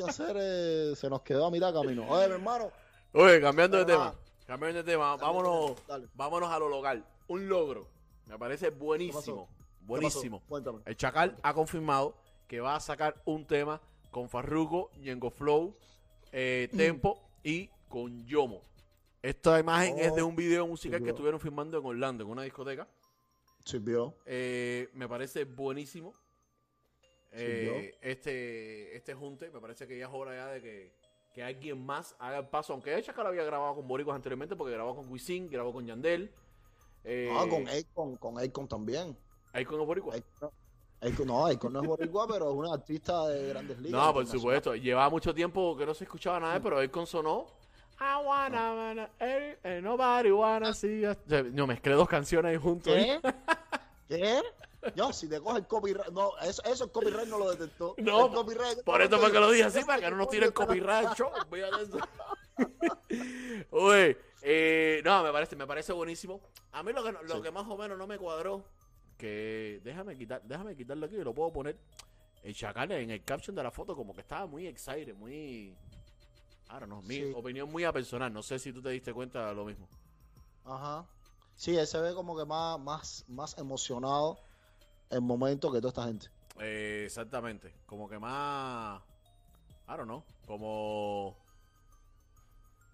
hacer eh, se nos quedó a mitad camino. Oye, mi hermano. Oye, cambiando de tema. Cambiando de tema. Vámonos, Dale. vámonos a lo local. Un logro. Me parece buenísimo. Buenísimo. Cuéntame. El Chacal ha confirmado que va a sacar un tema con Farruko, Ñengo Flow, eh, Tempo y con Yomo. Esta imagen es de un video musical que Sirvió. estuvieron filmando en Orlando, en una discoteca. Sirvió. Eh, me parece buenísimo. Eh, este, este junte, me parece que ya es hora ya de que, que alguien más haga el paso. Aunque el Chacal había grabado con Boricuas anteriormente, porque grabó con Wisin, grabó con Yandel. Eh, Ah, con Akon, con Akon también. ahí con los Boricuas. Akon, Akon- no, Akon no es boricua, pero es un artista de grandes ligas. No, por supuesto. Llevaba mucho tiempo que no se escuchaba nada, pero él consonó. I wanna, wanna, eh, nobody wanna see us. No, mezclé dos canciones ahí juntos. ¿Qué? ¿Qué? No, si te coge el copyright. No, eso, eso el copyright no lo detectó. No, El copyright- Por eso fue que lo dije así, para que no nos tiren copyright show. Oye, eh, no, me parece, me parece buenísimo. A mí lo que, lo Sí. que más o menos no me cuadró, que déjame quitar, déjame quitarlo aquí y lo puedo poner. El chacal en el caption de la foto como que estaba muy excited, muy... Ahora no, mi Sí. opinión muy a personal. No sé si tú te diste cuenta de lo mismo. Ajá. Sí, él se ve como que más, más, más emocionado en momento que toda esta gente. Eh, exactamente. Como que más... I don't know. Como...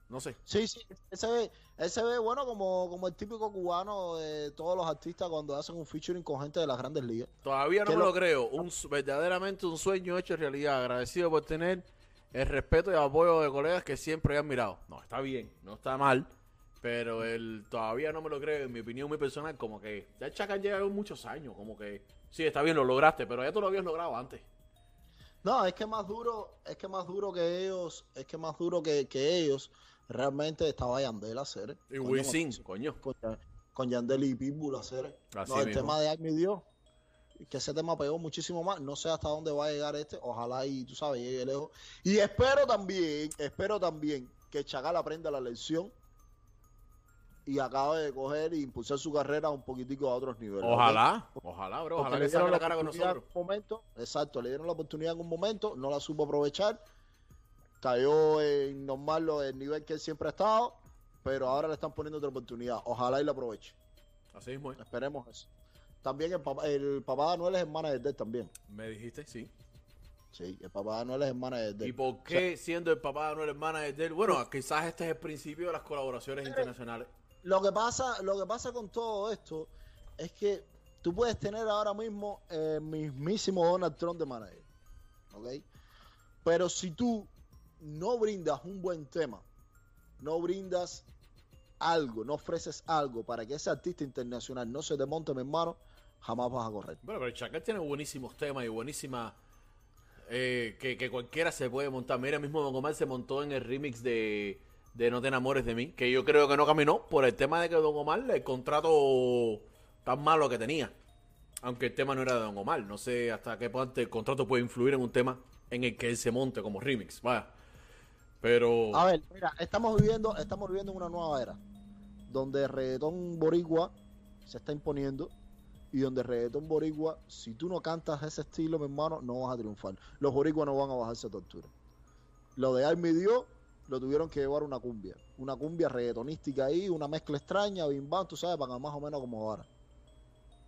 No sé. Sí, sí, él se ve, él se ve bueno como, como el típico cubano de todos los artistas cuando hacen un featuring con gente de las grandes ligas. Todavía no ¿Qué me lo- lo creo. Un, verdaderamente un sueño hecho realidad. Agradecido por tener el respeto y apoyo de colegas que siempre he admirado. No, está bien, no está mal. Pero el, todavía no me lo creo, en mi opinión muy personal, como que ya el Chacal llega con muchos años, como que sí, está bien, lo lograste, pero ya tú lo habías logrado antes. No, es que más duro, es que más duro que ellos, es que más duro que, que ellos, realmente estaba Yandel a hacer. Y Coño, Wisin, coño. Con, con Yandel y Pitbull a hacer. Así No, el mismo. tema de Ay mi Dios, que ese tema pegó muchísimo más. No sé hasta dónde va a llegar este. Ojalá y tú sabes, llegue lejos. Y espero también, espero también que Chacal aprenda la lección y acabe de coger e impulsar su carrera un poquitico a otros niveles. Ojalá, ojalá, bro, Porque ojalá le dieron la cara con oportunidad nosotros. en un momento, exacto, le dieron la oportunidad en un momento, no la supo aprovechar, cayó en normal el nivel que él siempre ha estado, pero ahora le están poniendo otra oportunidad. Ojalá y la aproveche. Así mismo, es. Esperemos eso. También el papá, el papá de Noel es hermana de él también. me dijiste, sí. Sí, el papá de Noel es hermana de ¿Y él. por qué siendo el papá de Noel hermana de él? Bueno, quizás este es el principio de las colaboraciones internacionales. Lo que pasa, lo que pasa con todo esto es que tú puedes tener ahora mismo el mismísimo Donald Trump de manager, ¿ok? Pero si tú no brindas un buen tema, no brindas algo, no ofreces algo para que ese artista internacional no se te monte, mi hermano, jamás vas a correr. Bueno, pero Chacal tiene buenísimos temas y buenísimas eh, que, que cualquiera se puede montar. Mira, mismo Don Omar se montó en el remix de, de No te enamores de mí, que yo creo que no caminó por el tema de que Don Omar, el contrato tan malo que tenía. Aunque el tema no era de Don Omar. No sé hasta qué punto el contrato puede influir en un tema en el que él se monte como remix. Vaya. Pero... A ver, mira, estamos viviendo, estamos viviendo en una nueva era, donde el reggaetón boricua se está imponiendo y donde el reggaetón boricua, si tú no cantas ese estilo, mi hermano, no vas a triunfar. Los boricuas no van a bajarse a tortura. Lo de Ay mi Dios, lo tuvieron que llevar una cumbia, una cumbia reggaetonística ahí, una mezcla extraña, bim bam, tú sabes, para más o menos como ahora.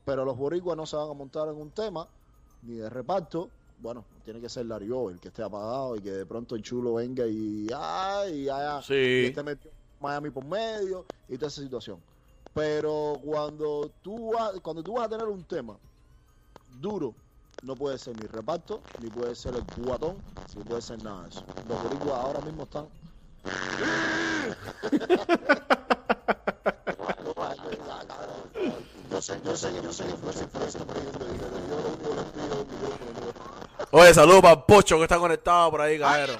Pero los boricuas no se van a montar en un tema, ni de reparto, bueno, tiene que ser Lario, el que esté apagado y que de pronto el chulo venga y ay, ay, ay, y sí. este metió Miami por medio y toda esa situación. Pero cuando tú vas, cuando tú vas a tener un tema duro, no puede ser ni reparto, ni puede ser el cubatón, ni puede ser nada de eso. Los boricuas ahora mismo están. Oye, saludos para Pocho que está conectado por ahí, ¡Ay, caballero. de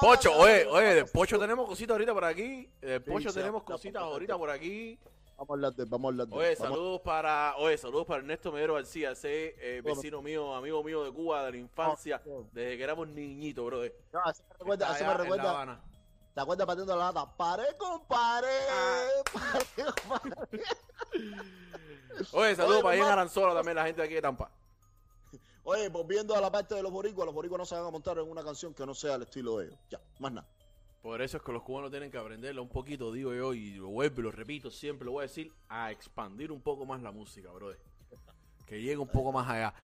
Pocho, oye, oye, de Pocho tenemos cositas ahorita por aquí. De Pocho tenemos cositas ahorita por aquí. Vamos a hablar de, vamos a hablar de. Oye, vamos- saludos para, oye, saludos para Ernesto Medero García, ese eh, Bueno. vecino mío, amigo mío de Cuba, de la infancia, desde que éramos niñitos, brother. No, así me recuerda, me. ¿Te acuerdas partiendo la lata? ¡Pare, compadre! Ah. ¡Pare, compadre! Oye, saludos para hermano. Aranzola también, la gente de aquí de Tampa. Oye, volviendo a la parte de los boricuas, los boricuas no se van a montar en una canción que no sea el estilo de ellos. Ya, más nada. Por eso es que los cubanos tienen que aprenderla un poquito, digo yo, y lo vuelvo y lo repito siempre, lo voy a decir, a expandir un poco más la música, brother. Que llegue un poco más allá.